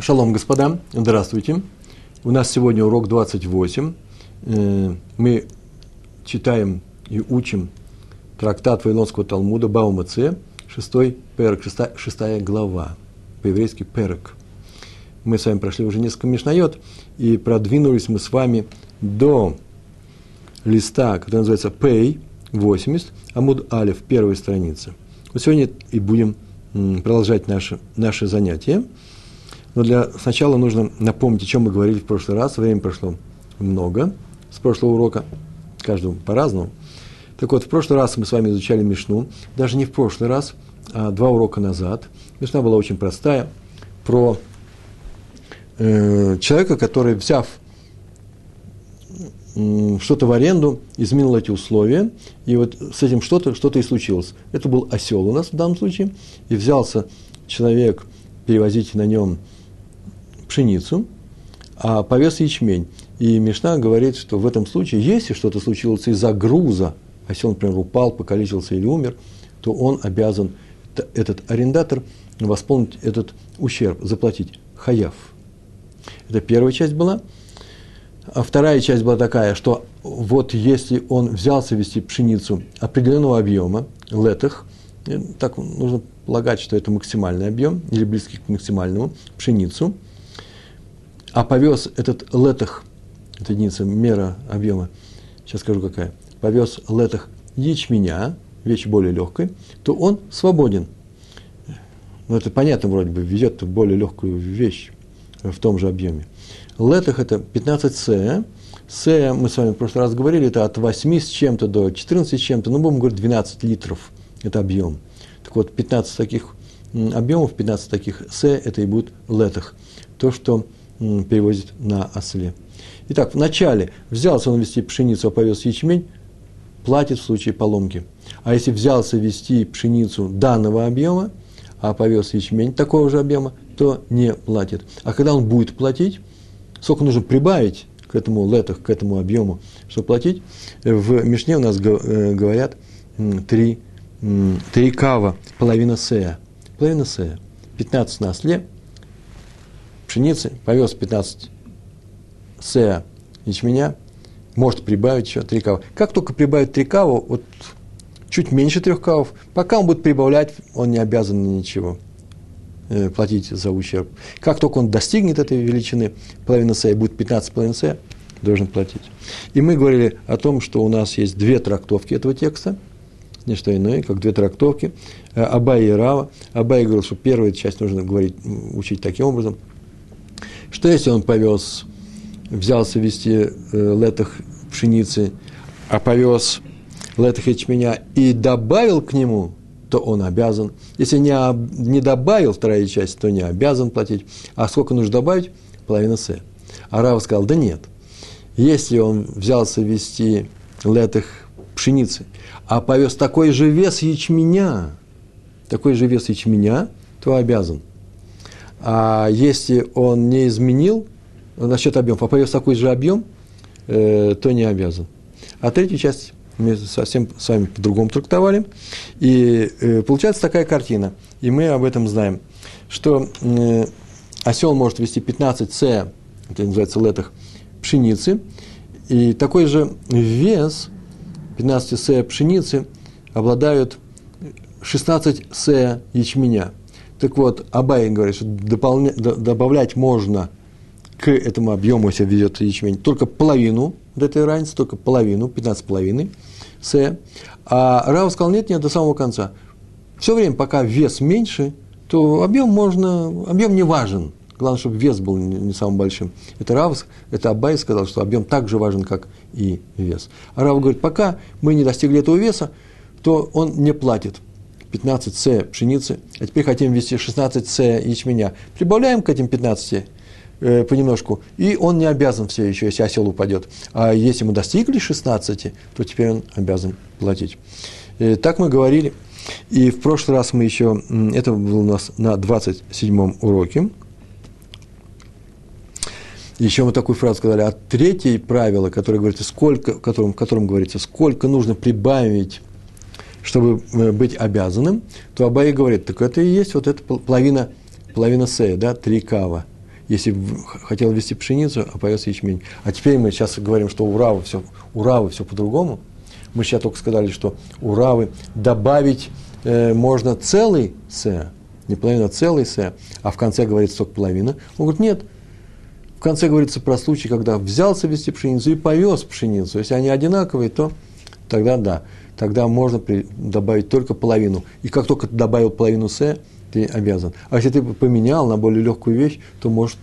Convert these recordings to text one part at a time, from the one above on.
Шалом, господа, здравствуйте. У нас сегодня урок 28. Э, мы читаем и учим трактат Вавилонского Талмуда Баума Це, шестой перек, шестая, шестая глава, по-еврейски перек. Мы с вами прошли уже несколько мишнает, и продвинулись мы с вами до листа, который называется Пей 80, Амуд Алиф, первой страницы. Вот сегодня и будем продолжать наше, наше занятие. Но для сначала нужно напомнить, о чем мы говорили в прошлый раз. Время прошло много с прошлого урока, каждому по-разному. Так вот, в прошлый раз мы с вами изучали Мишну, даже не в прошлый раз, а два урока назад. Мишна была очень простая, про э, человека, который, взяв э, что-то в аренду, изменил эти условия, и вот с этим что-то что и случилось. Это был осел у нас в данном случае, и взялся человек перевозить на нем пшеницу, а повес ячмень. И Мишна говорит, что в этом случае, если что-то случилось из-за груза, осел, например, упал, покалечился или умер, то он обязан, этот арендатор, восполнить этот ущерб, заплатить хаяв. Это первая часть была. А вторая часть была такая, что вот если он взялся вести пшеницу определенного объема, летах, э, так нужно полагать, что это максимальный объем, или близкий к максимальному, пшеницу, а повез этот летах, это единица мера объема, сейчас скажу какая, повез летах ячменя, вещь более легкой, то он свободен. Ну, это понятно вроде бы, везет более легкую вещь в том же объеме. Летах это 15 С. С, мы с вами в прошлый раз говорили, это от 8 с чем-то до 14 с чем-то, ну, будем говорить, 12 литров – это объем. Так вот, 15 таких объемов, 15 таких С, это и будет летах. То, что перевозит на осле. Итак, вначале взялся он вести пшеницу, а повез ячмень, платит в случае поломки. А если взялся вести пшеницу данного объема, а повез ячмень такого же объема, то не платит. А когда он будет платить, сколько нужно прибавить к этому летах, к этому объему, чтобы платить, в Мишне у нас э, говорят три, три кава, половина сея. Половина сея. 15 на осле, пшеницы, повез 15 сея ячменя, может прибавить еще 3 кава. Как только прибавит 3 кава, вот чуть меньше 3 кавов, пока он будет прибавлять, он не обязан ничего э, платить за ущерб. Как только он достигнет этой величины, половина сея будет 15,5 сея, должен платить. И мы говорили о том, что у нас есть две трактовки этого текста, не что иное, как две трактовки, э, Абай и Рава. Абай говорил, что первую часть нужно говорить, учить таким образом – что если он повез, взялся вести э, летах пшеницы, а повез летах ячменя и добавил к нему, то он обязан. Если не, не добавил вторая часть, то не обязан платить. А сколько нужно добавить? Половина С. А Рава сказал, да нет. Если он взялся вести летах пшеницы, а повез такой же вес ячменя, такой же вес ячменя, то обязан – а если он не изменил насчет объема, повез такой же объем, э, то не обязан. А третью часть мы совсем с вами по-другому трактовали. И э, получается такая картина, и мы об этом знаем, что э, осел может вести 15 С, это называется летах, пшеницы, и такой же вес 15 С пшеницы обладают 16 С ячменя – так вот, Абай говорит, что дополня, добавлять можно к этому объему, если ведет ячмень, только половину вот этой разницы, только половину, 15,5 С. А Рав сказал, нет, нет, до самого конца. Все время, пока вес меньше, то объем можно, объем не важен. Главное, чтобы вес был не, не самым большим. Это Рав, это Абай сказал, что объем так же важен, как и вес. А Рав говорит, пока мы не достигли этого веса, то он не платит. 15 С пшеницы, а теперь хотим ввести 16 С ячменя. Прибавляем к этим 15 э, понемножку, и он не обязан все еще, если осел упадет. А если мы достигли 16, то теперь он обязан платить. Э, так мы говорили. И в прошлый раз мы еще, это было у нас на 27 уроке, еще мы такую фразу сказали, а третье правило, которое говорится, сколько, в котором, в котором говорится, сколько нужно прибавить чтобы э, быть обязанным, то Абай говорит, так это и есть вот эта половина, половина сея, да, три кава. если хотел вести пшеницу, а повез ячмень. А теперь мы сейчас говорим, что у Равы все, у Равы все по-другому. Мы сейчас только сказали, что у Равы добавить э, можно целый се, не половина, а целый се, а в конце говорится только половина. Он говорит, нет, в конце говорится про случай, когда взялся вести пшеницу и повез пшеницу. Если они одинаковые, то тогда да, тогда можно при- добавить только половину. И как только ты добавил половину с, ты обязан. А если ты поменял на более легкую вещь, то может,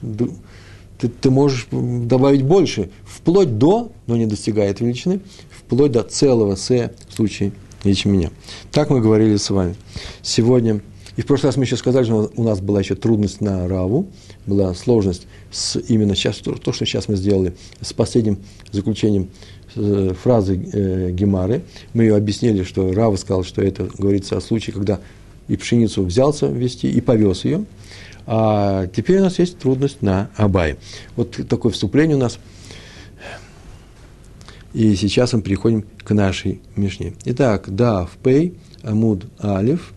ты, ты можешь добавить больше, вплоть до, но не достигает величины, вплоть до целого с в случае ячменя. Так мы говорили с вами. Сегодня, и в прошлый раз мы еще сказали, что у нас была еще трудность на Раву, была сложность с именно сейчас, то, то, что сейчас мы сделали, с последним заключением фразы э, Гемары. Мы ее объяснили, что Рава сказал, что это говорится о случае, когда и пшеницу взялся вести, и повез ее. А теперь у нас есть трудность на Абае. Вот такое вступление у нас. И сейчас мы переходим к нашей Мишне. Итак, да, в Пей, Амуд Алиф.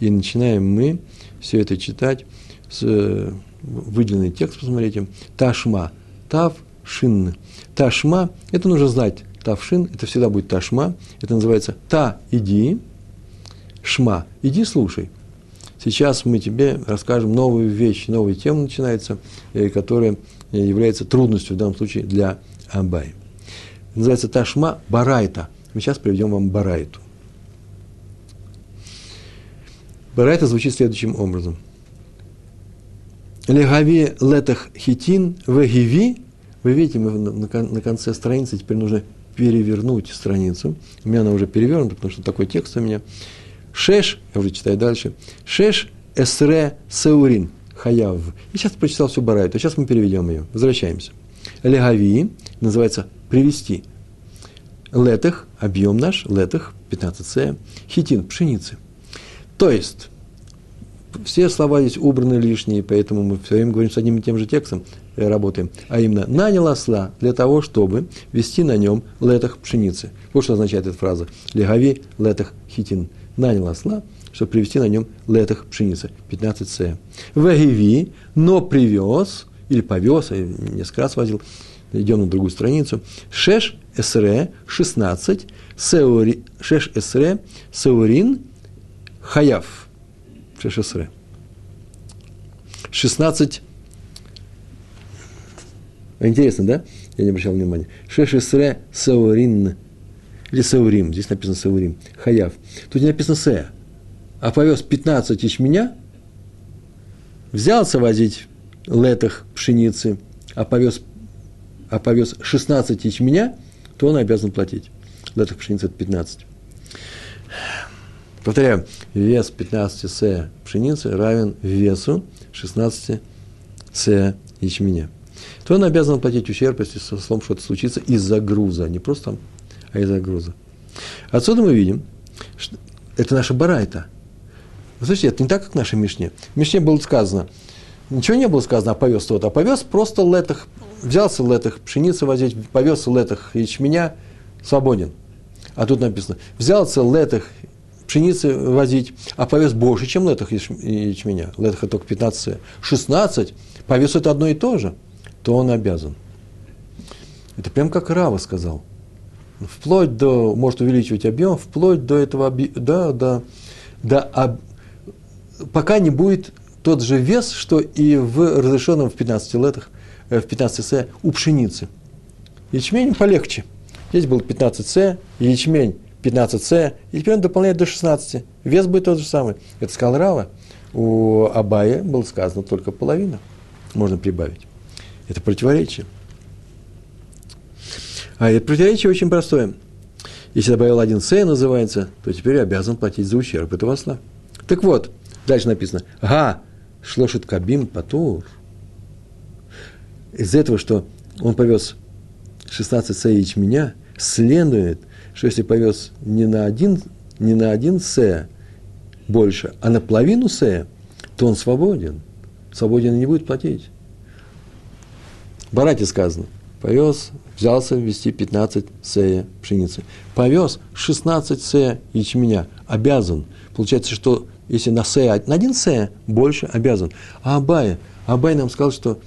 И начинаем мы все это читать с э, выделенный текст, посмотрите. Ташма, Тав, Шин. Ташма, это нужно знать. Тавшин, это всегда будет Ташма. Это называется Та, иди. Шма, иди слушай. Сейчас мы тебе расскажем новую вещь, новая тема начинается, э, которая э, является трудностью в данном случае для Абай. Называется Ташма Барайта. Мы сейчас приведем вам Барайту. Барайта звучит следующим образом. Легави летах хитин вегиви. Вы видите, мы на, конце страницы теперь нужно перевернуть страницу. У меня она уже перевернута, потому что такой текст у меня. Шеш, я уже читаю дальше. Шеш эсре сеурин хаяв. И сейчас прочитал всю Барайту. Сейчас мы переведем ее. Возвращаемся. Легави называется привести. Летых, объем наш, летых, 15 хитин, пшеницы. То есть, все слова здесь убраны лишние, поэтому мы все время говорим с одним и тем же текстом, э, работаем. А именно, нанял осла для того, чтобы вести на нем летах пшеницы. Вот что означает эта фраза. Легави летах хитин. Нанял осла, чтобы привести на нем летах пшеницы. 15 с. Вагиви, но привез, или повез, или несколько раз возил, идем на другую страницу. Шеш эсре 16, сеури, шеш эсре сеурин хаяв. Шеш эсре. 16 Интересно, да? Я не обращал внимания. Шеш эсре сеурин. Или сеурим. Здесь написано сеурим. Хаяв. Тут не написано се. А повез 15 ячменя, взялся возить летах пшеницы, а повез а повез 16 ячменя, то он обязан платить. Летах пшеницы это 15. Повторяю, вес 15 с пшеницы равен весу 16 с ячменя. То он обязан платить ущерб, если со словом что-то случится из-за груза, не просто там, а из-за груза. Отсюда мы видим, что это наша барайта. Вы слышите, это не так, как в нашей Мишне. В Мишне было сказано, ничего не было сказано, а повез тот, а повез просто летах, взялся летах пшеницы возить, повез летах ячменя, свободен. А тут написано, взялся летах пшеницы возить, а повез больше, чем летах ячменя. Летах это только 15, 16, повез это одно и то же, то он обязан. Это прям как Рава сказал. Вплоть до, может увеличивать объем, вплоть до этого, да, да, до, об, пока не будет тот же вес, что и в разрешенном в 15 летах, в 15 с у пшеницы. Ячмень полегче. Здесь был 15 с, ячмень 15 с, и теперь он дополняет до 16. Вес будет тот же самый. Это сказал Рава. У Абая было сказано только половина. Можно прибавить. Это противоречие. А это противоречие очень простое. Если добавил один с называется, то теперь обязан платить за ущерб этого осла. Так вот, дальше написано. Га, шлошит кабим патур. Из этого, что он повез 16 с ячменя, следует, что если повез не на один, не на один с больше, а на половину с, то он свободен. Свободен и не будет платить. Барате сказано, повез, взялся вести 15 сея пшеницы. Повез 16 сея ячменя, обязан. Получается, что если на сея, на один сея больше обязан. А Абай, Абай нам сказал, что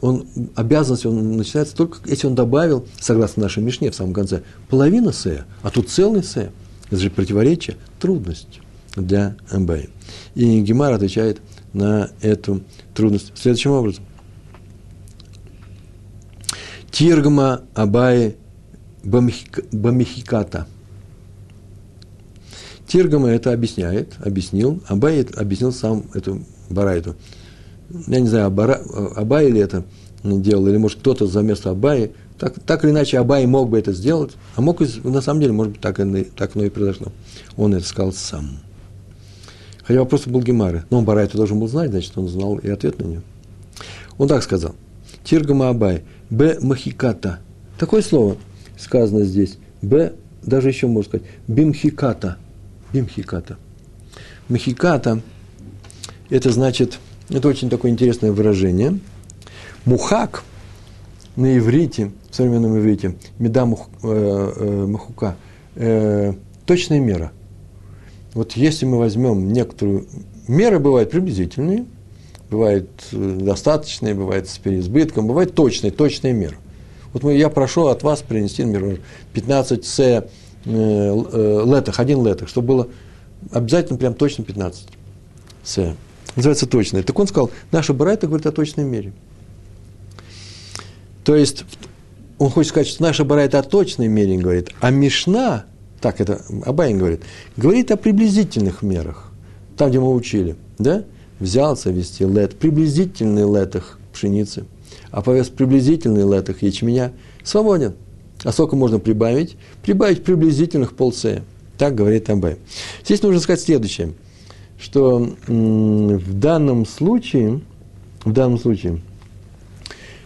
он, обязанность он начинается только, если он добавил, согласно нашей Мишне в самом конце, половина сея, а тут целый сея. Это же противоречие, трудность для Абая. И Гемар отвечает на эту трудность следующим образом. Тиргма Абай Бамихиката. Тиргама это объясняет, объяснил, Абай объяснил сам эту барайту. Я не знаю, Абай ли это делал, или может кто-то за место Абаи. Так, так или иначе, Абай мог бы это сделать, а мог, на самом деле, может быть, так, и, так оно и произошло. Он это сказал сам. Хотя вопрос был Гемары. Но он Барайта должен был знать, значит, он знал и ответ на него. Он так сказал. Тиргама Абай. Б. Махиката. Такое слово сказано здесь. Б. Даже еще можно сказать. Бимхиката. Бимхиката. Махиката. Это значит, это очень такое интересное выражение. Мухак на иврите, в современном иврите, меда мух, э, э, махука, э, точная мера – вот если мы возьмем некоторую... Меры бывают приблизительные, бывают э, достаточные, бывают с переизбытком, бывает точные, точные меры. Вот мы, я прошу от вас принести, например, 15 с э, э, летах, один летах, чтобы было обязательно прям точно 15 с. Называется точное. Так он сказал, наша Барайта говорит о точной мере. То есть, он хочет сказать, что наша Барайта о точной мере говорит, а Мишна так это Абайн говорит, говорит о приблизительных мерах, там, где мы учили, да, взялся вести лет, приблизительный летах пшеницы, а повез приблизительный летах ячменя, свободен. А сколько можно прибавить? Прибавить приблизительных полсея. Так говорит Абай. Здесь нужно сказать следующее, что в данном случае, в данном случае,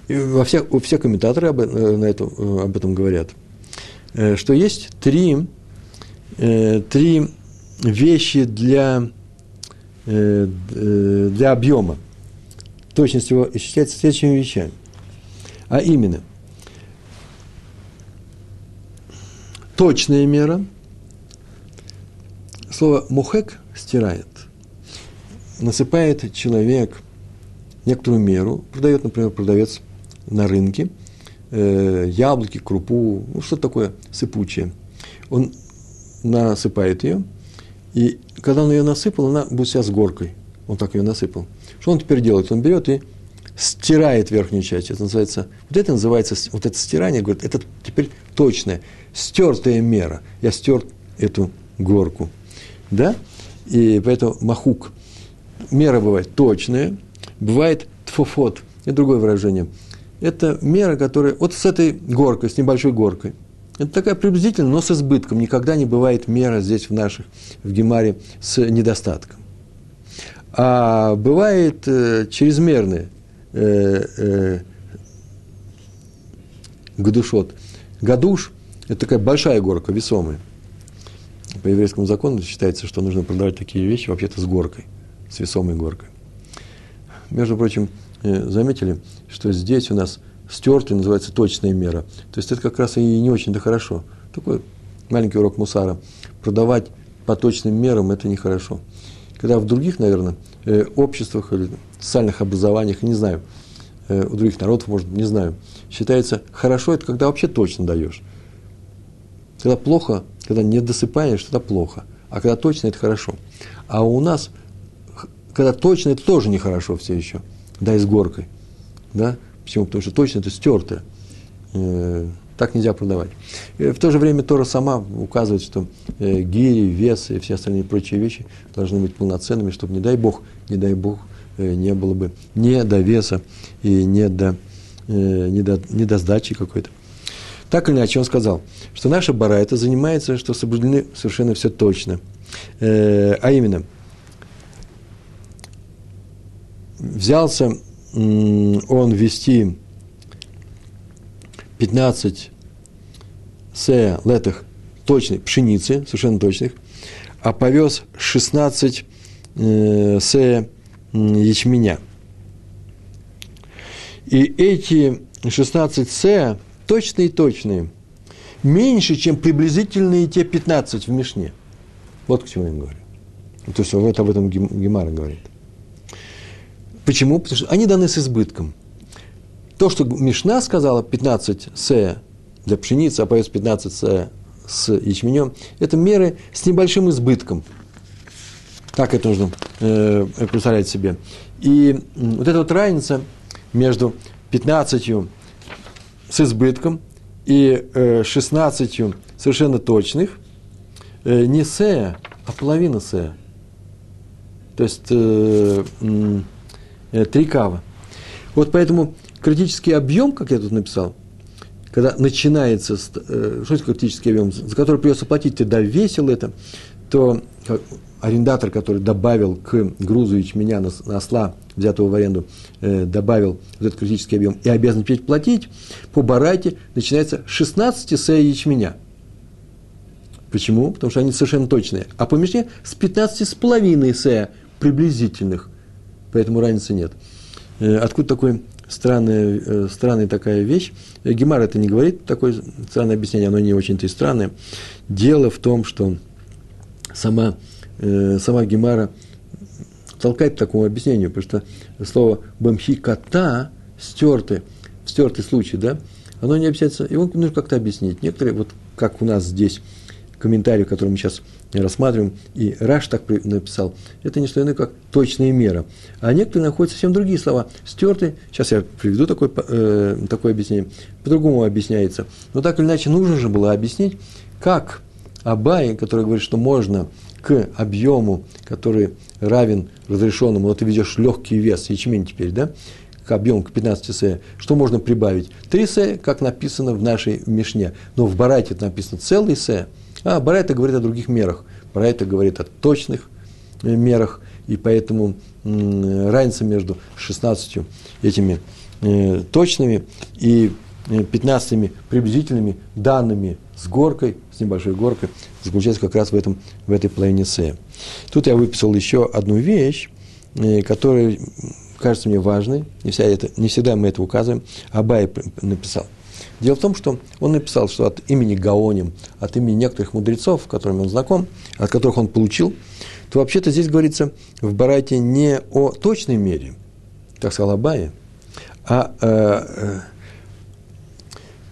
во всех, все комментаторы об, э, на это, э, об этом говорят, э, что есть три три вещи для, для объема. Точность его исчисляется следующими вещами. А именно, точная мера, слово мухек стирает, насыпает человек некоторую меру, продает, например, продавец на рынке, э, яблоки, крупу, ну, что такое сыпучее. Он насыпает ее, и когда он ее насыпал, она будет вся с горкой. Он так ее насыпал. Что он теперь делает? Он берет и стирает верхнюю часть. Это называется, вот это называется, вот это стирание, говорит, это теперь точная, стертая мера. Я стер эту горку. Да? И поэтому махук. Мера бывает точная, бывает тфофот. Это другое выражение. Это мера, которая вот с этой горкой, с небольшой горкой – это такая приблизительная, но с избытком. Никогда не бывает мера здесь в наших, в Гемаре, с недостатком. А бывает э, чрезмерные э, э, гадушот. Гадуш – это такая большая горка, весомая. По еврейскому закону считается, что нужно продавать такие вещи вообще-то с горкой, с весомой горкой. Между прочим, э, заметили, что здесь у нас стертый называется точная мера. То есть это как раз и не очень-то хорошо. Такой маленький урок мусара. Продавать по точным мерам – это нехорошо. Когда в других, наверное, э, обществах или социальных образованиях, не знаю, э, у других народов, может, не знаю, считается хорошо, это когда вообще точно даешь. Когда плохо, когда не досыпаешь, тогда плохо. А когда точно, это хорошо. А у нас, когда точно, это тоже нехорошо все еще. Да, и с горкой. Да? Почему? Потому что точно это стертое. Э, так нельзя продавать. И в то же время Тора сама указывает, что э, гири, вес и все остальные прочие вещи должны быть полноценными, чтобы, не дай Бог, не дай Бог, э, не было бы не до веса и не до, не до, не до сдачи какой-то. Так или иначе, он сказал, что наша бара это занимается, что соблюдены совершенно все точно. А именно, взялся он вести 15 се летых точных пшеницы, совершенно точных, а повез 16 э, се ячменя. И эти 16 се точные-точные, меньше, чем приблизительные те 15 в Мишне. Вот к чему я говорю. То есть вот об этом Гемара говорит. Почему? Потому что они даны с избытком. то, что Мишна сказала, 15 с для пшеницы, а появится 15 с с ячменем, это меры с небольшим избытком. Так это нужно э, представлять себе. И вот эта вот разница между 15 с избытком и э, 16 совершенно точных, э, не сея, а половина сея. То есть э, э, три кава. Вот поэтому критический объем, как я тут написал, когда начинается, э, что это критический объем, за который придется платить, ты довесил это, то арендатор, который добавил к грузу ячменя на, на осла, взятого в аренду, э, добавил вот этот критический объем и обязан теперь платить, по барайте начинается 16 сея ячменя. Почему? Потому что они совершенно точные. А по мешне с 15 с половиной сея приблизительных. Поэтому разницы нет. Э, откуда такой странная, э, странная такая вещь. Э, Гемар это не говорит, такое странное объяснение, оно не очень-то и странное. Дело в том, что сама, сама Гемара толкает к такому объяснению, потому что слово «бамхи кота» стертый, стертый случай, да, оно не объясняется, его нужно как-то объяснить. Некоторые, вот как у нас здесь, комментарий, который мы сейчас рассматриваем, и Раш так написал, это не что иное, как точная мера. А некоторые находят совсем другие слова, стертые, сейчас я приведу такое, э, такое объяснение, по-другому объясняется. Но так или иначе нужно же было объяснить, как Абай, который говорит, что можно к объему, который равен разрешенному, вот ты ведешь легкий вес, ячмень теперь, да, к объему, к 15 сэ, что можно прибавить? 3 сэ, как написано в нашей Мишне, но в Барайте это написано целый сэ, а Барайта говорит о других мерах. Барайта говорит о точных э, мерах, и поэтому разница между 16 этими э, точными и 15 э, приблизительными данными с горкой, с небольшой горкой, заключается как раз в, этом, в этой половине С. Тут я выписал еще одну вещь, которая кажется мне важной, не, вся это, не всегда мы это указываем, Абай написал – Дело в том, что он написал, что от имени Гаоним, от имени некоторых мудрецов, с которыми он знаком, от которых он получил, то вообще-то здесь говорится в Барайте не о точной мере, как сказал Абая, а э, э,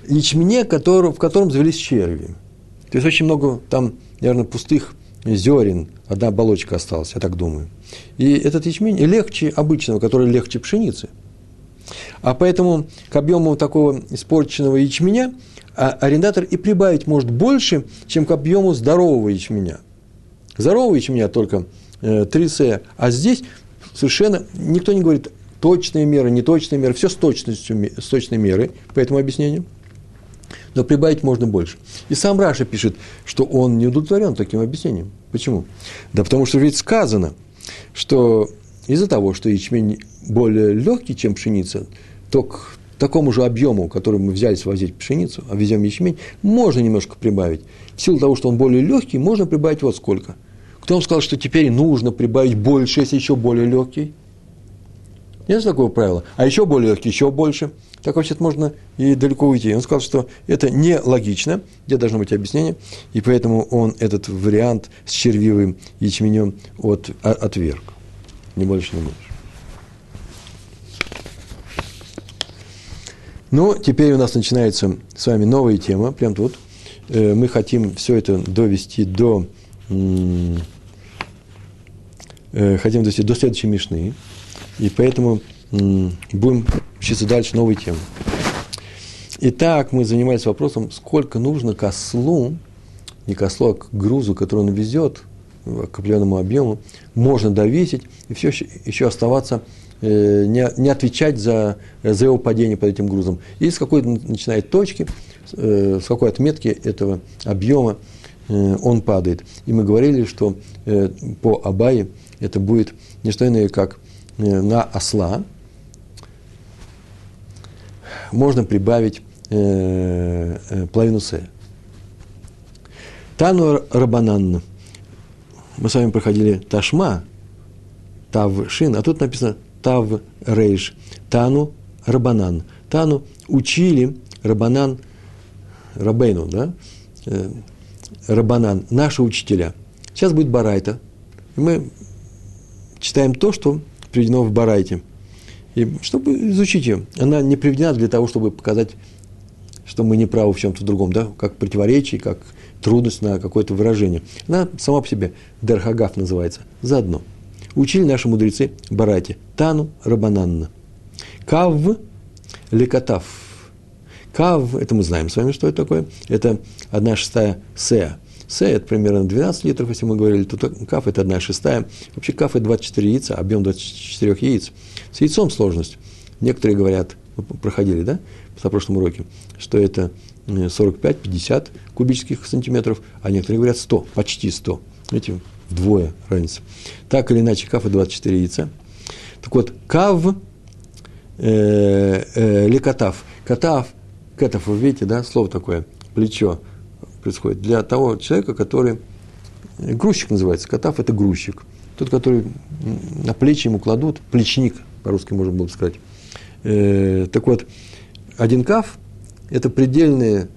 ячмене, который, в котором завелись черви. То есть очень много там, наверное, пустых зерен, одна оболочка осталась, я так думаю. И этот ячмень легче обычного, который легче пшеницы – а поэтому к объему такого испорченного ячменя а арендатор и прибавить может больше, чем к объему здорового ячменя. Здорового ячменя только э, 3 С, а здесь совершенно никто не говорит точные меры, неточные меры, все с точностью, с точной мерой, по этому объяснению. Но прибавить можно больше. И сам Раша пишет, что он не удовлетворен таким объяснением. Почему? Да потому что ведь сказано, что из-за того, что ячмень более легкий, чем пшеница, то к такому же объему, который мы взялись возить пшеницу, а везем ячмень, можно немножко прибавить. В силу того, что он более легкий, можно прибавить вот сколько. Кто вам сказал, что теперь нужно прибавить больше, если еще более легкий? Нет такого правила. А еще более легкий, еще больше. Так вообще-то можно и далеко уйти. Он сказал, что это нелогично, где должно быть объяснение, и поэтому он этот вариант с червивым ячменем от, отверг. Не больше, не больше. Ну, теперь у нас начинается с вами новая тема, прям тут. Э, мы хотим все это довести до, э, хотим довести до следующей мишны, и поэтому будем учиться дальше новой темы. Итак, мы занимались вопросом, сколько нужно к ослу, не к ослу, а к грузу, который он везет, определенному объему, можно довесить и все еще, оставаться, э, не, не отвечать за, за его падение под этим грузом. И с какой начинает точки, э, с какой отметки этого объема э, он падает. И мы говорили, что по Абае это будет не что иное, как на осла можно прибавить половину сея. Тану Рабананна – мы с вами проходили Ташма, Тав Шин, а тут написано Тав Рейш, Тану Рабанан. Тану учили Рабанан, Рабейну, да? Э, Рабанан, наши учителя. Сейчас будет Барайта. И мы читаем то, что приведено в Барайте. И чтобы изучить ее. Она не приведена для того, чтобы показать, что мы не правы в чем-то другом, да, как противоречие, как трудность на какое-то выражение. Она сама по себе, Дерхагав называется, заодно. Учили наши мудрецы Барати, Тану Рабананна. Кав Лекатав. Кав, это мы знаем с вами, что это такое. Это одна шестая сея. Сея – это примерно 12 литров, если мы говорили, то каф – это одна шестая. Вообще каф – это 24 яйца, объем 24 яиц. С яйцом сложность. Некоторые говорят, проходили, да, на прошлом уроке, что это 45-50 кубических сантиметров, а некоторые говорят 100, почти 100. Видите, вдвое разница. Так или иначе, каф – 24 яйца. Так вот, кав э, э, или катав. Вы видите, да, слово такое, плечо происходит. Для того человека, который, грузчик называется, катав – это грузчик. Тот, который на плечи ему кладут, плечник, по-русски можно было бы сказать. Э, так вот, один каф – это предельная,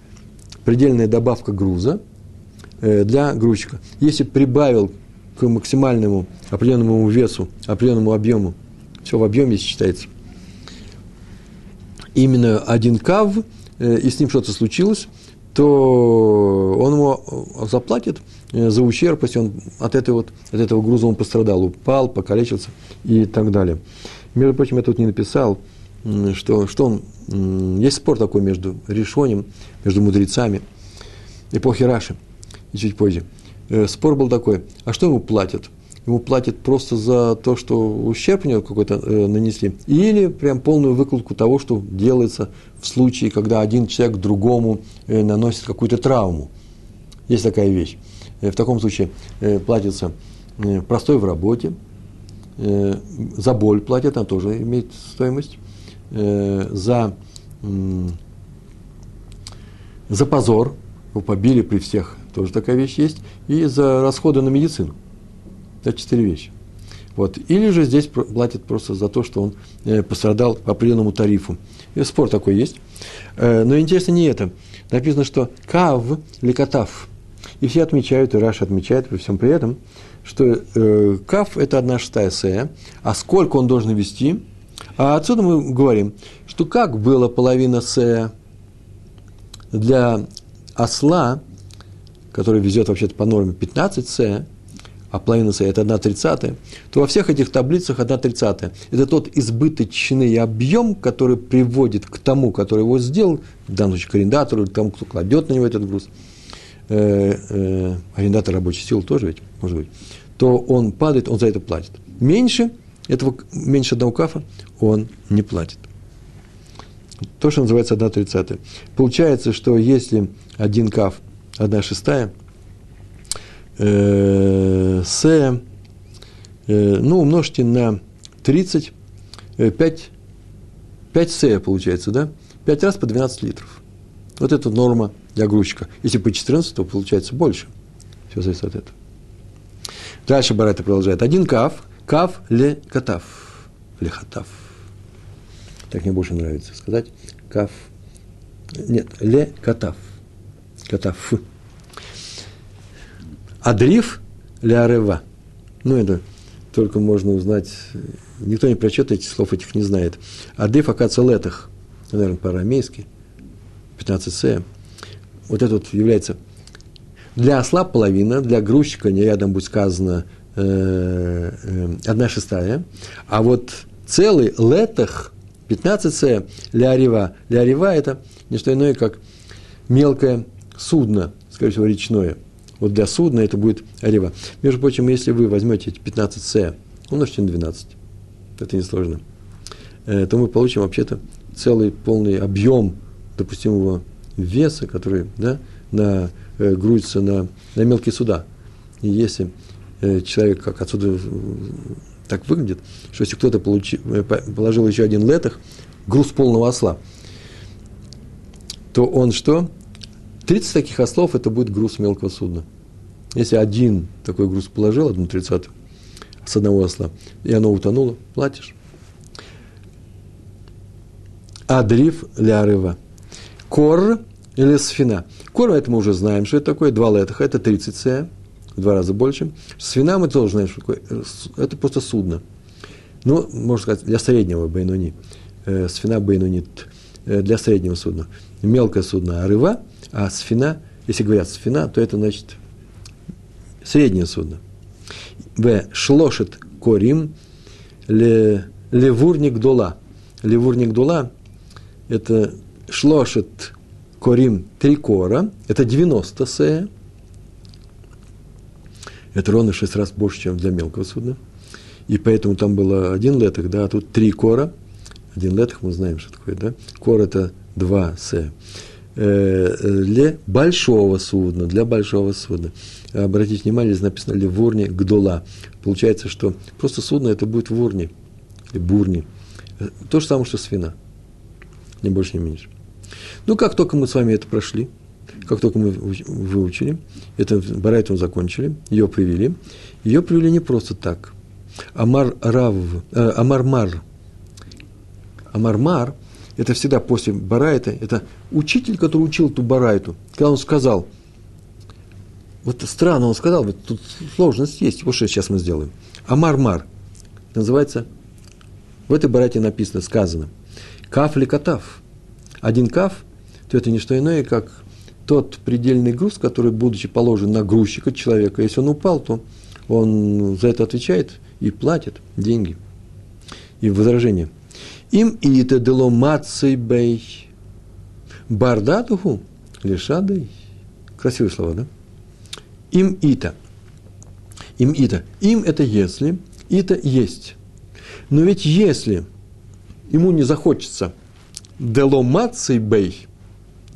предельная добавка груза э, для грузчика. Если прибавил к максимальному определенному весу, определенному объему, все в объеме считается, именно один кав, э, и с ним что-то случилось, то он ему заплатит э, за ущерб, если он от, этой вот, от этого груза он пострадал, упал, покалечился и так далее. Между прочим, я тут не написал, что, что он, есть спор такой между решением, между мудрецами, эпохи Раши, и чуть позже. Э, спор был такой, а что ему платят? Ему платят просто за то, что ущерб у него какой-то э, нанесли, или прям полную выкладку того, что делается в случае, когда один человек другому э, наносит какую-то травму. Есть такая вещь. В таком случае платится простой в работе, за боль платят, она тоже имеет стоимость, э, за, э, за позор, его побили при всех, тоже такая вещь есть, и за расходы на медицину. Это четыре вещи. Вот. Или же здесь платят просто за то, что он э, пострадал по определенному тарифу. И спор такой есть. Э, но интересно не это. Написано, что кав или катав. И все отмечают, и Раша отмечает при всем при этом, что э, кав – это одна шестая сея, а сколько он должен вести? А отсюда мы говорим, что как было половина сея для осла, который везет вообще-то по норме 15 сея, а половина С – это 1 тридцатая, то во всех этих таблицах 1 тридцатая – это тот избыточный объем, который приводит к тому, который его сделал, в данном случае к арендатору, или к тому, кто кладет на него этот груз, э, э, арендатор рабочей силы тоже ведь, может быть, то он падает, он за это платит. Меньше этого, меньше одного кафа он не платит. То, что называется 1 тридцатая. Получается, что если один каф, 1 шестая – э, с, э, ну, умножьте на 30, э, 5, 5 с получается, да? 5 раз по 12 литров. Вот это норма для грузчика. Если по 14, то получается больше. Все зависит от этого. Дальше Барайта продолжает. Один каф, каф ле катав. Ле хатав. Так мне больше нравится сказать. Каф. Нет, ле катав. Катав. Адриф лярева. Ну, это только можно узнать, никто не прочет этих слов, этих не знает. Адриф акация летах, наверное, по-арамейски, 15 с. Вот это вот является для осла половина, для грузчика не рядом будет сказано э, э, одна шестая, а вот целый летах 15 с для Арева. Для Арева это не что иное, как мелкое судно, скорее всего, речное – вот для судна это будет арева. Между прочим, если вы возьмете эти 15 С, умножьте на 12, это несложно, э, то мы получим вообще-то целый полный объем допустимого веса, который да, на, э, грузится на, на мелкие суда. И если э, человек, как отсюда так выглядит, что если кто-то получи, э, положил еще один летах, груз полного осла, то он что? 30 таких ослов – это будет груз мелкого судна. Если один такой груз положил, одну тридцатую, с одного осла, и оно утонуло, платишь. Адриф лярыва. Кор или сфина. Кор это мы уже знаем, что это такое. Два летаха, это 30 с, в два раза больше. Сфина мы тоже знаем, что такое. Это просто судно. ну, можно сказать, для среднего Бейнуни, э, сфина Бейнунит, э, для среднего судна. Мелкое судно Арыва, а сфина, если говорят сфина, то это значит среднее судно. В. Шлошет корим ле, левурник дула. Левурник дула – это шлошет корим три кора, это 90 сея. Это ровно 6 раз больше, чем для мелкого судна. И поэтому там было один летых, да, а тут три кора. Один летых мы знаем, что такое, да. Кор – это два се. Э, для большого судна, для большого судна. Обратите внимание, здесь написано «левурни гдола». Получается, что просто судно это будет вурни, или бурни. То же самое, что свина. Ни больше, ни меньше. Ну, как только мы с вами это прошли, как только мы выучили, это Барайту закончили, ее привели, ее привели не просто так. Амар Рав, э, Амар Мар, Амар Мар – это всегда после Барайта, это учитель, который учил ту Барайту, когда он сказал, вот странно он сказал, вот тут сложность есть, вот что сейчас мы сделаем. Амар-мар, называется, в этой Барайте написано, сказано, каф ли катав. Один каф, то это не что иное, как тот предельный груз, который, будучи положен на грузчика человека, если он упал, то он за это отвечает и платит деньги. И возражение – им ита дело мацей бей. Бардатуху лишадой. Красивые слова, да? Им ита. Им ита. Им это если, ита есть. Но ведь если ему не захочется деломаций бей,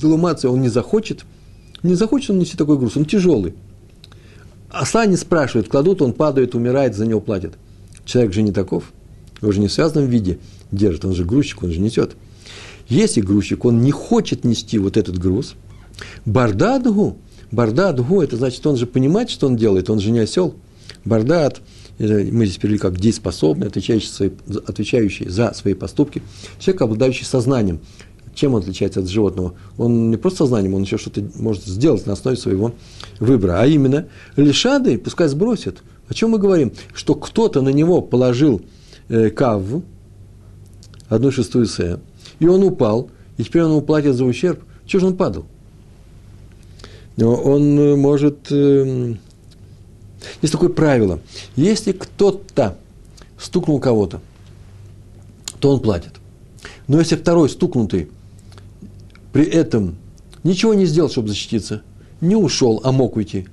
деломаций он не захочет, не захочет он нести такой груз, он тяжелый. Осла не спрашивают, кладут, он падает, умирает, за него платят. Человек же не таков, он же не в связанном виде – держит, он же грузчик, он же несет. Если грузчик, он не хочет нести вот этот груз, бардадгу, бардадгу, это значит, он же понимает, что он делает, он же не осел. Бардад, мы здесь перевели как дееспособный, отвечающий, отвечающий за свои поступки, человек, обладающий сознанием. Чем он отличается от животного? Он не просто сознанием, он еще что-то может сделать на основе своего выбора. А именно, лишады пускай сбросит. О чем мы говорим? Что кто-то на него положил э, каву, одну шестую С, и он упал, и теперь он ему платит за ущерб. Чего же он падал? Но он э, может... Э, есть такое правило. Если кто-то стукнул кого-то, то он платит. Но если второй стукнутый при этом ничего не сделал, чтобы защититься, не ушел, а мог уйти,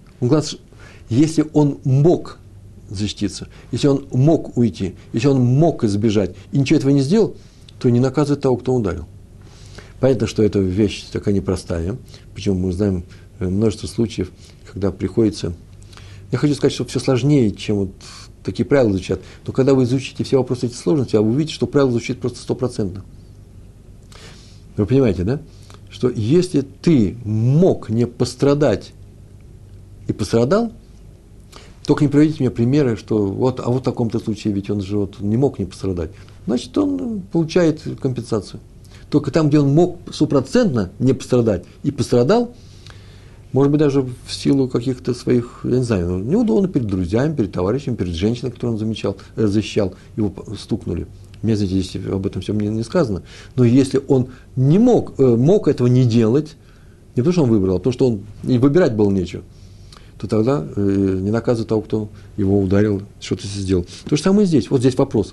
если он мог защититься, если он мог уйти, если он мог избежать и ничего этого не сделал, то не наказывает того, кто ударил. Понятно, что эта вещь такая непростая. Почему мы знаем э, множество случаев, когда приходится... Я хочу сказать, что все сложнее, чем вот такие правила изучать. Но когда вы изучите все вопросы эти сложности, а вы увидите, что правила изучить просто стопроцентно. Вы понимаете, да? Что если ты мог не пострадать и пострадал, только не приводите мне примеры, что вот, а вот в таком-то случае, ведь он же вот не мог не пострадать. Значит, он получает компенсацию. Только там, где он мог стопроцентно не пострадать и пострадал, может быть, даже в силу каких-то своих, я не знаю, неудобно перед друзьями, перед товарищами, перед женщиной, которую он замечал, э, защищал, его стукнули. Мне, здесь об этом всем не, не сказано. Но если он не мог, э, мог этого не делать, не потому что он выбрал, а потому что он и выбирать было нечего – то тогда э, не наказывают того, кто его ударил, что-то сделал. То же самое здесь. Вот здесь вопрос.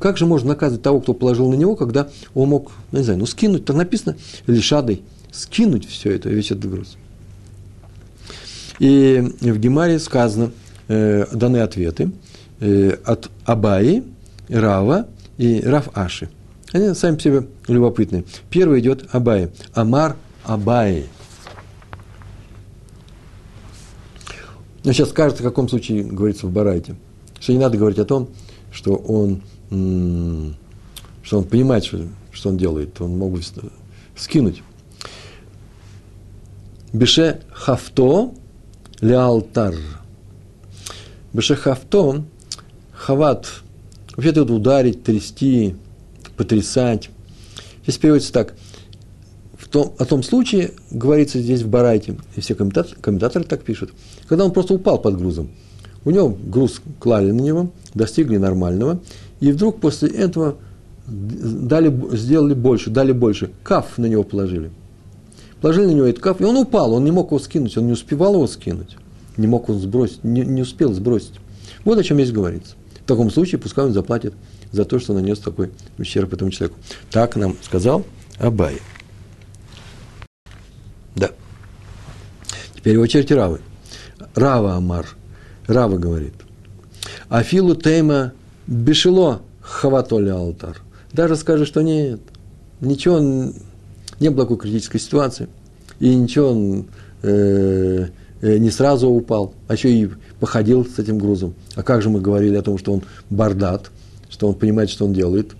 Как же можно наказывать того, кто положил на него, когда он мог, ну, не знаю, ну, скинуть, так написано, лишадой, скинуть все это, весь этот груз. И в Гемаре сказано, э, даны ответы э, от Абаи, Рава и Рав Аши. Они сами по себе любопытные. Первый идет Абаи. Амар Абаи. Но сейчас скажет, в каком случае говорится в Барайте. Что не надо говорить о том, что он, что он понимает, что, что он делает. Он мог бы скинуть. Беше хафто алтар. Беше хафто, хават, вообще-то ударить, трясти, потрясать. Здесь переводится так – том, о том случае говорится здесь в Барайте, и все комментаторы, комментаторы так пишут, когда он просто упал под грузом. У него груз клали на него, достигли нормального, И вдруг после этого дали, сделали больше, дали больше. Каф на него положили. Положили на него этот каф, и он упал, он не мог его скинуть, он не успевал его скинуть. Не мог он сбросить, не, не успел сбросить. Вот о чем здесь говорится. В таком случае пускай он заплатит за то, что нанес такой ущерб этому человеку. Так нам сказал Абай. Да. Теперь очередь Равы. Рава Амар. Рава говорит. Афилу тейма бешело хаватоли алтар. Даже скажет, что нет, ничего, не было такой критической ситуации, и ничего он э, э, не сразу упал, а еще и походил с этим грузом. А как же мы говорили о том, что он бардат, что он понимает, что он делает,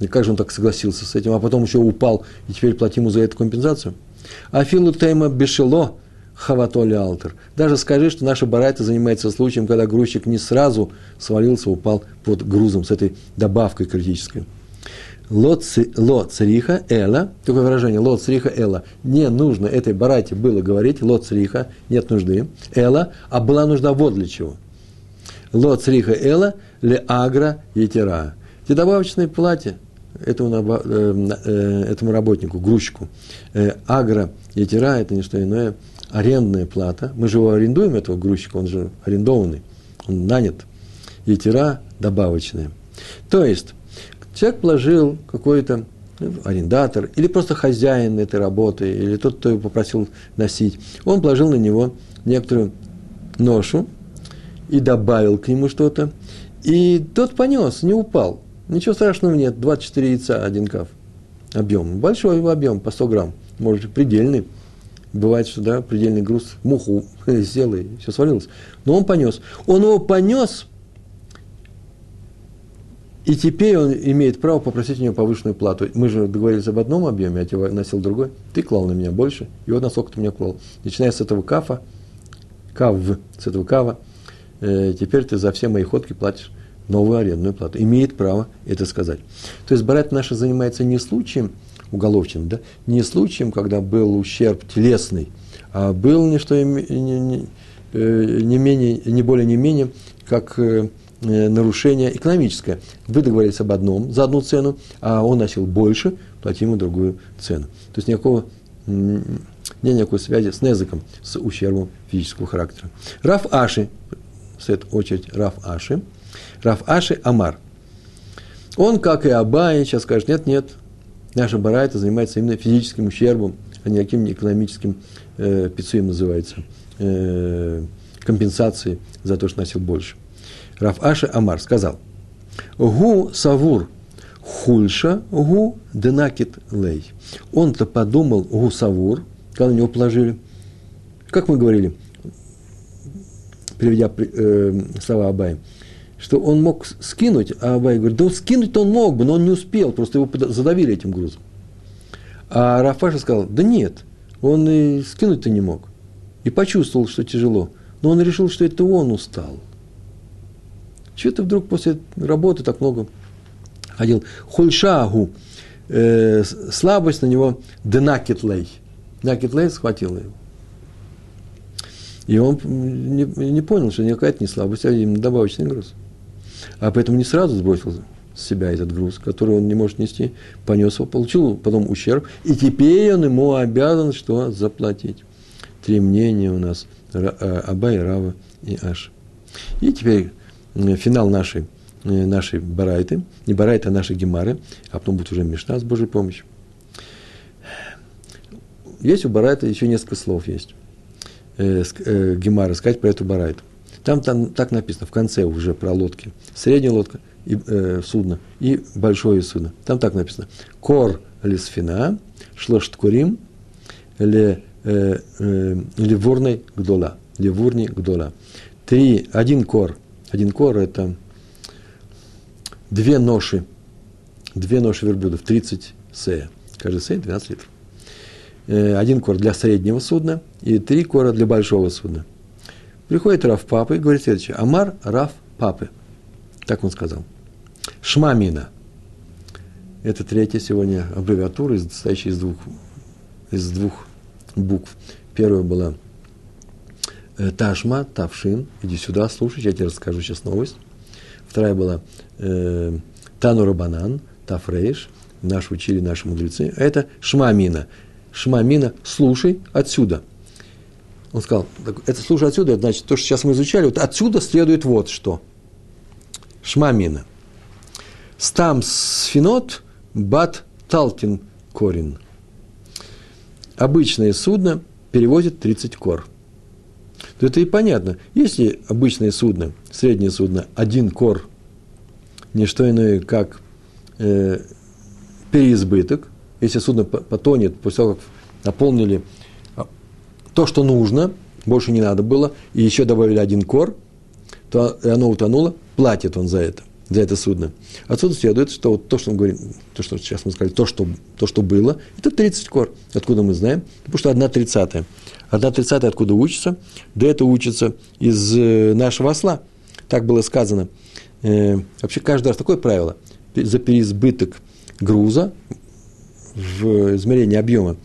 и как же он так согласился с этим, а потом еще упал, и теперь платим ему за эту компенсацию. Афилу тейма бешело хаватоли алтер. Даже скажи, что наша барайта занимается случаем, когда грузчик не сразу свалился, упал под грузом с этой добавкой критической. Ло эла, такое выражение, ло эла, не нужно этой барайте было говорить, ло нет нужды, эла, а была нужда вот для чего. Ло эла, ле агра етера. Те добавочные платья этому, э, э, этому работнику, грузчику, э, агра етера, это не что иное, арендная плата. Мы же его арендуем, этого грузчика, он же арендованный, он нанят. Етера добавочная. То есть, человек положил какой-то ну, арендатор, или просто хозяин этой работы, или тот, кто его попросил носить, он положил на него некоторую ношу и добавил к нему что-то, и тот понес, не упал. Ничего страшного нет, 24 яйца, один каф. Объем, большой объем, по 100 грамм, может, предельный. Бывает, что да, предельный груз, муху сел и все свалилось. Но он понес. Он его понес, и теперь он имеет право попросить у него повышенную плату. Мы же договорились об одном объеме, я тебе носил другой. Ты клал на меня больше, и вот насколько ты меня клал. Начиная с этого кафа, кав, с этого кава, э, теперь ты за все мои ходки платишь новую арендную плату. Имеет право это сказать. То есть Барат наша занимается не случаем уголовщины, да, не случаем, когда был ущерб телесный, а был не, что, не, не, э, не, менее, не более не менее, как э, нарушение экономическое. Вы договорились об одном за одну цену, а он начал больше, платим ему другую цену. То есть никакого нет никакой связи с незыком, с ущербом физического характера. Раф Аши, в эту очередь Раф Аши, Раф Аши Амар. Он, как и Абай, сейчас скажет, нет, нет, наша барайта занимается именно физическим ущербом, а не каким экономическим э, пицуем называется, э, компенсацией за то, что носил больше. Раф Аши Амар сказал, Гу Савур Хульша Гу Денакит Лей. Он-то подумал Гу Савур, когда на него положили, как мы говорили, приведя э, слова Абая, что он мог скинуть, а Абай говорит, да скинуть-то он мог бы, но он не успел, просто его задавили этим грузом. А Рафаша сказал, да нет, он и скинуть-то не мог. И почувствовал, что тяжело. Но он решил, что это он устал. Чего ты вдруг после работы так много ходил? Хульшагу, э, слабость на него, денакетлей. Денакетлей схватила его. И он не, не понял, что никакая это не слабость, а именно добавочный груз а поэтому не сразу сбросил с себя этот груз, который он не может нести, понес его, получил потом ущерб, и теперь он ему обязан что? Заплатить. Три мнения у нас э, Абай, Рава и Аш. И теперь финал нашей, э, нашей барайты, не барайты, а нашей гемары, а потом будет уже Мишна с Божьей помощью. Есть у барайта еще несколько слов есть. Э, э, гемара, сказать про эту барайту. Там, там так написано в конце уже про лодки. Средняя лодка, и, э, судно и большое судно. Там так написано. Кор лисфина, шлошт курим, ле, э, э, ливурной гдола. Ливурни гдола. Три, один кор. Один кор – это две ноши. Две ноши верблюдов, 30 сея. Каждый сея 12 литров. Э, один кор для среднего судна и три кора для большого судна – Приходит Раф Папы и говорит следующее. Амар Раф Папы. Так он сказал. Шмамина. Это третья сегодня аббревиатура, состоящая из двух, из двух букв. Первая была Ташма, Тавшин. Иди сюда, слушай, я тебе расскажу сейчас новость. Вторая была э, Тану Рабанан, Тафрейш, наш учили наши мудрецы, а это Шмамина. Шмамина, слушай отсюда. Он сказал, это слушай отсюда, это значит, то, что сейчас мы изучали, вот отсюда следует вот что. Шмамина. Стам сфинот бат талкин корин. Обычное судно перевозит 30 кор. То это и понятно. Если обычное судно, среднее судно, один кор, не что иное, как э, переизбыток, если судно потонет после того, как наполнили а, то, что нужно, больше не надо было, и еще добавили один кор, то оно утонуло, платит он за это – за это судно. Отсюда следует, что вот то, что мы говорим, то, что сейчас мы сказали, то, что, то, что было, это 30 кор. Откуда мы знаем? Потому что одна тридцатая. Одна тридцатая откуда учится? Да это учится из э, нашего осла. Так было сказано. Э, вообще каждый раз такое правило. За переизбыток груза в измерении объема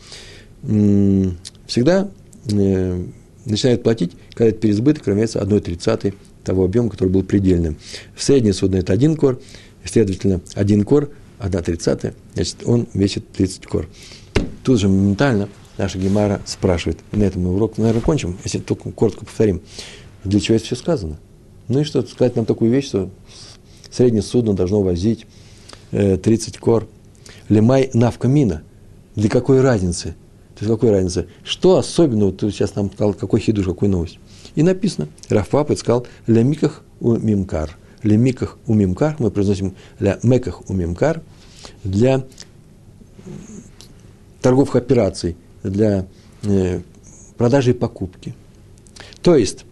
всегда э, начинают платить, когда этот переизбыток равняется одной тридцатой того объема, который был предельным. В среднее судно это один кор, следовательно, один кор, одна тридцатая, значит, он весит 30 кор. Тут же моментально наша Гемара спрашивает, на этом мы урок, наверное, кончим, если только коротко повторим, для чего это все сказано? Ну и что, сказать нам такую вещь, что среднее судно должно возить э, 30 кор. Лемай навка мина. Для какой разницы? То есть какой разницы? Что особенного, ты сейчас нам сказал, какой хидуш, какую новость? И написано, Рафпапа сказал, «Ля миках у мимкар». «Ля миках у мимкар» мы произносим «ля меках у мимкар» для торговых операций, для э, продажи и покупки. То есть,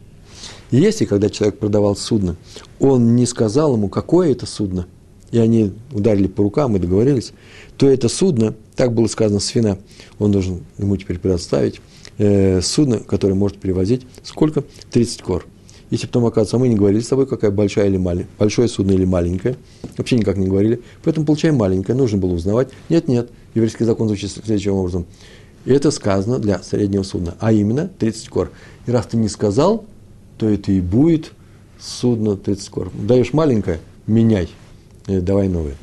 если, когда человек продавал судно, он не сказал ему, какое это судно, и они ударили по рукам и договорились, то это судно, так было сказано с вина, он должен ему теперь предоставить э, судно, которое может перевозить сколько? 30 кор. Если потом оказывается, а мы не говорили с тобой, какая большая или маленькая, большое судно или маленькое, вообще никак не говорили, поэтому получаем маленькое, нужно было узнавать. Нет, нет, еврейский закон звучит следующим образом. И это сказано для среднего судна, а именно 30 кор. И раз ты не сказал, то это и будет судно 30 кор. Даешь маленькое, меняй, э, давай новое.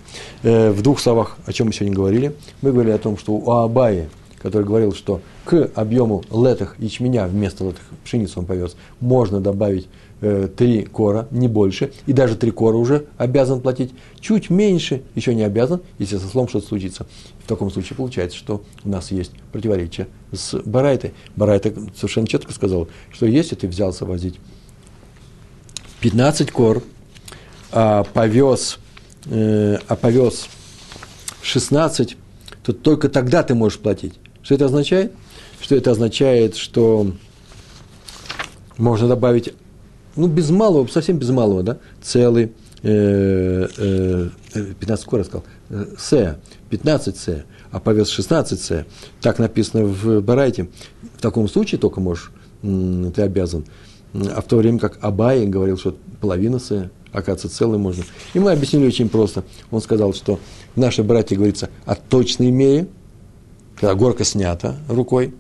Э, в двух словах, о чем мы сегодня говорили, мы говорили о том, что у Абаи который говорил, что к объему летых ячменя вместо летых пшеницы он повез, можно добавить э, три кора, не больше, и даже три кора уже обязан платить, чуть меньше еще не обязан, если со слом что-то случится. В таком случае получается, что у нас есть противоречие с Барайтой. Барайта совершенно четко сказал, что если ты взялся возить 15 кор, а повез, э, а повез 16, то только тогда ты можешь платить. Что это означает? Что это означает, что можно добавить, ну, без малого, совсем без малого, да, целый, э, э, 15 скоро сказал, э, С, 15 С, а повес 16 С. Так написано в Барайте. В таком случае только можешь, ты обязан. А в то время как Абай говорил, что половина С, оказывается, целый можно. И мы объяснили очень просто. Он сказал, что в нашей братье говорится о точной мере – когда горка снята рукой,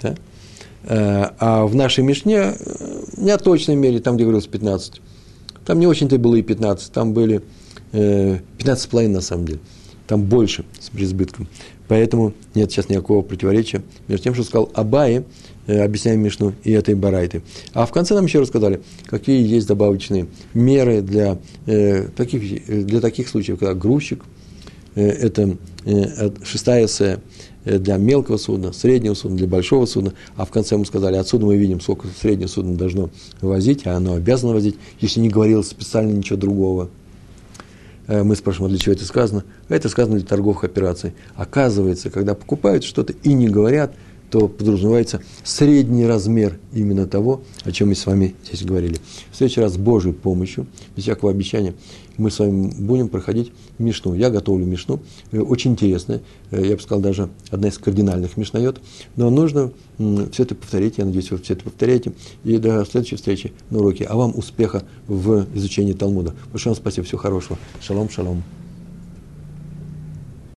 да? Э, а в нашей Мишне э, не о точной мере, там, где говорилось 15, там не очень-то было и 15, там были 15,5 э, на самом деле, там больше с преизбытком. Поэтому нет сейчас никакого противоречия между тем, что сказал Абае, объясняя Мишну, и этой Барайты. А в конце нам еще рассказали, какие есть добавочные меры для, таких, для таких случаев, когда грузчик, это э, шестая эссе, Э, для мелкого судна, среднего судна, для большого судна. А в конце мы сказали, отсюда мы видим, сколько среднее судно должно возить, а оно обязано возить, если не говорилось специально ничего другого. Э, мы спрашиваем, а для чего это сказано? Это сказано для торговых операций. Оказывается, когда покупают что-то и не говорят, то подразумевается средний размер именно того, о чем мы с вами здесь говорили. В следующий раз с Божьей помощью, без всякого обещания, мы с вами будем проходить Мишну. Я готовлю Мишну, э, очень интересная, э, я бы сказал, даже одна из кардинальных Мишнает, но нужно все это повторить, я надеюсь, вы все это повторяете, и до следующей встречи на уроке. А вам успеха в изучении Талмуда. Большое вам спасибо, всего хорошего. Шалом, шалом.